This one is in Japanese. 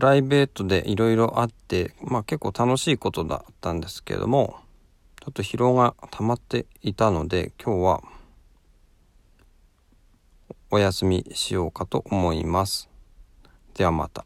ライベートでいろいろあって、まあ結構楽しいことだったんですけども、ちょっと疲労が溜まっていたので、今日はお休みしようかと思います。ではまた。